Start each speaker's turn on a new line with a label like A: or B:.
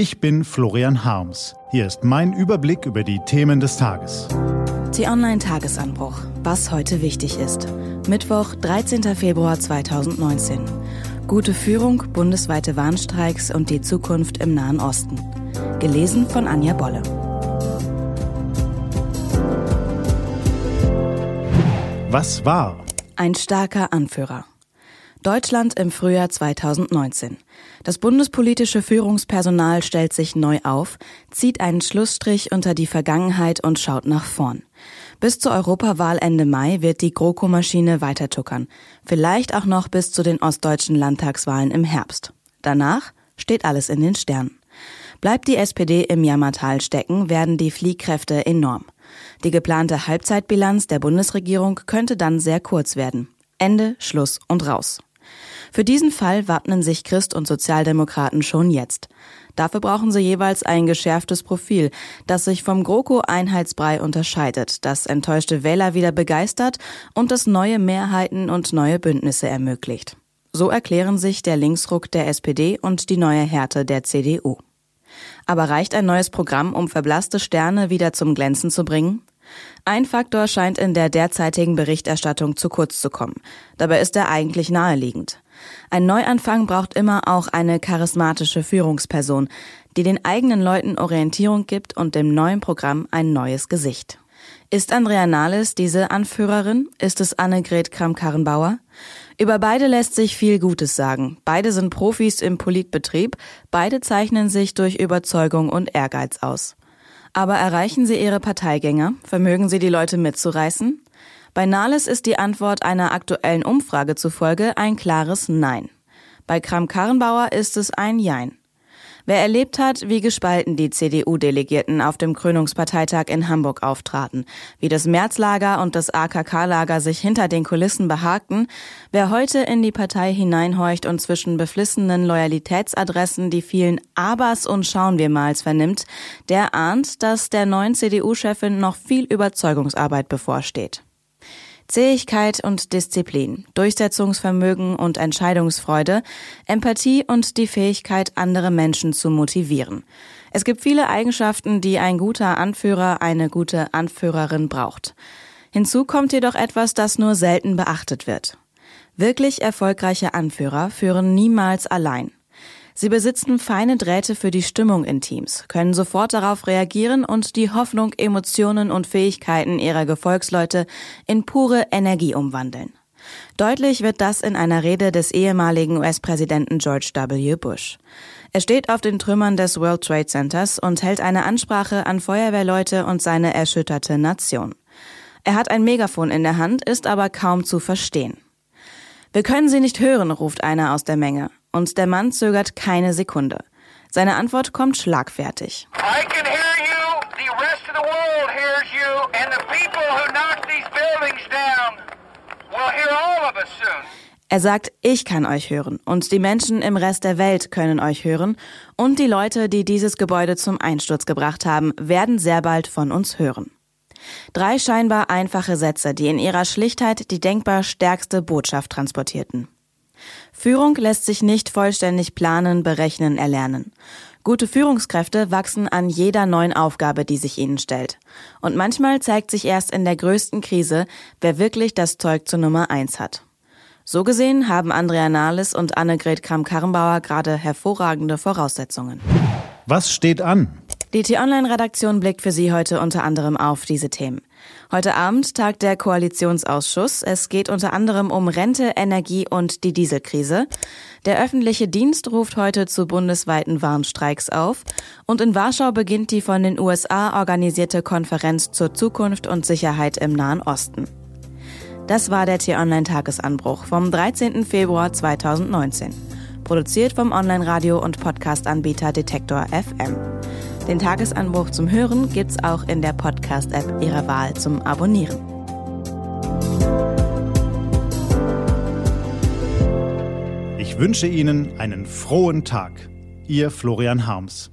A: Ich bin Florian Harms. Hier ist mein Überblick über die Themen des Tages.
B: T-Online-Tagesanbruch. Was heute wichtig ist. Mittwoch, 13. Februar 2019. Gute Führung, bundesweite Warnstreiks und die Zukunft im Nahen Osten. Gelesen von Anja Bolle.
A: Was war?
B: Ein starker Anführer. Deutschland im Frühjahr 2019. Das bundespolitische Führungspersonal stellt sich neu auf, zieht einen Schlussstrich unter die Vergangenheit und schaut nach vorn. Bis zur Europawahl Ende Mai wird die GroKo-Maschine weiter tuckern. Vielleicht auch noch bis zu den ostdeutschen Landtagswahlen im Herbst. Danach steht alles in den Sternen. Bleibt die SPD im Jammertal stecken, werden die Fliehkräfte enorm. Die geplante Halbzeitbilanz der Bundesregierung könnte dann sehr kurz werden. Ende, Schluss und raus. Für diesen Fall wappnen sich Christ und Sozialdemokraten schon jetzt. Dafür brauchen sie jeweils ein geschärftes Profil, das sich vom GroKo-Einheitsbrei unterscheidet, das enttäuschte Wähler wieder begeistert und das neue Mehrheiten und neue Bündnisse ermöglicht. So erklären sich der Linksruck der SPD und die neue Härte der CDU. Aber reicht ein neues Programm, um verblasste Sterne wieder zum Glänzen zu bringen? Ein Faktor scheint in der derzeitigen Berichterstattung zu kurz zu kommen. Dabei ist er eigentlich naheliegend. Ein Neuanfang braucht immer auch eine charismatische Führungsperson, die den eigenen Leuten Orientierung gibt und dem neuen Programm ein neues Gesicht. Ist Andrea Nahles diese Anführerin? Ist es Annegret Kramp-Karrenbauer? Über beide lässt sich viel Gutes sagen. Beide sind Profis im Politbetrieb, beide zeichnen sich durch Überzeugung und Ehrgeiz aus. Aber erreichen sie ihre Parteigänger? Vermögen sie die Leute mitzureißen? Bei Nahles ist die Antwort einer aktuellen Umfrage zufolge ein klares Nein. Bei Kram-Karrenbauer ist es ein Jein. Wer erlebt hat, wie gespalten die CDU-Delegierten auf dem Krönungsparteitag in Hamburg auftraten, wie das Märzlager und das AKK-Lager sich hinter den Kulissen behagten, wer heute in die Partei hineinhorcht und zwischen beflissenen Loyalitätsadressen die vielen Abers und Schauen wir mals vernimmt, der ahnt, dass der neuen CDU-Chefin noch viel Überzeugungsarbeit bevorsteht. Zähigkeit und Disziplin, Durchsetzungsvermögen und Entscheidungsfreude, Empathie und die Fähigkeit, andere Menschen zu motivieren. Es gibt viele Eigenschaften, die ein guter Anführer, eine gute Anführerin braucht. Hinzu kommt jedoch etwas, das nur selten beachtet wird. Wirklich erfolgreiche Anführer führen niemals allein. Sie besitzen feine Drähte für die Stimmung in Teams, können sofort darauf reagieren und die Hoffnung, Emotionen und Fähigkeiten ihrer Gefolgsleute in pure Energie umwandeln. Deutlich wird das in einer Rede des ehemaligen US-Präsidenten George W. Bush. Er steht auf den Trümmern des World Trade Centers und hält eine Ansprache an Feuerwehrleute und seine erschütterte Nation. Er hat ein Megafon in der Hand, ist aber kaum zu verstehen. Wir können Sie nicht hören, ruft einer aus der Menge. Und der Mann zögert keine Sekunde. Seine Antwort kommt schlagfertig. I can hear you, the rest of the world hears you, and the people who knocked these buildings down will hear all of us soon. Er sagt, ich kann euch hören und die Menschen im Rest der Welt können euch hören und die Leute, die dieses Gebäude zum Einsturz gebracht haben, werden sehr bald von uns hören. Drei scheinbar einfache Sätze, die in ihrer Schlichtheit die denkbar stärkste Botschaft transportierten. Führung lässt sich nicht vollständig planen, berechnen, erlernen. Gute Führungskräfte wachsen an jeder neuen Aufgabe, die sich ihnen stellt. Und manchmal zeigt sich erst in der größten Krise, wer wirklich das Zeug zur Nummer eins hat. So gesehen haben Andrea Nahles und Annegret Kramp-Karrenbauer gerade hervorragende Voraussetzungen.
A: Was steht an?
B: Die T-Online-Redaktion blickt für Sie heute unter anderem auf diese Themen. Heute Abend tagt der Koalitionsausschuss. Es geht unter anderem um Rente, Energie und die Dieselkrise. Der öffentliche Dienst ruft heute zu bundesweiten Warnstreiks auf. Und in Warschau beginnt die von den USA organisierte Konferenz zur Zukunft und Sicherheit im Nahen Osten. Das war der T-Online-Tagesanbruch vom 13. Februar 2019. Produziert vom Online-Radio- und Podcast-Anbieter Detektor FM. Den Tagesanbruch zum Hören gibt's auch in der Podcast-App Ihrer Wahl zum Abonnieren.
A: Ich wünsche Ihnen einen frohen Tag. Ihr Florian Harms.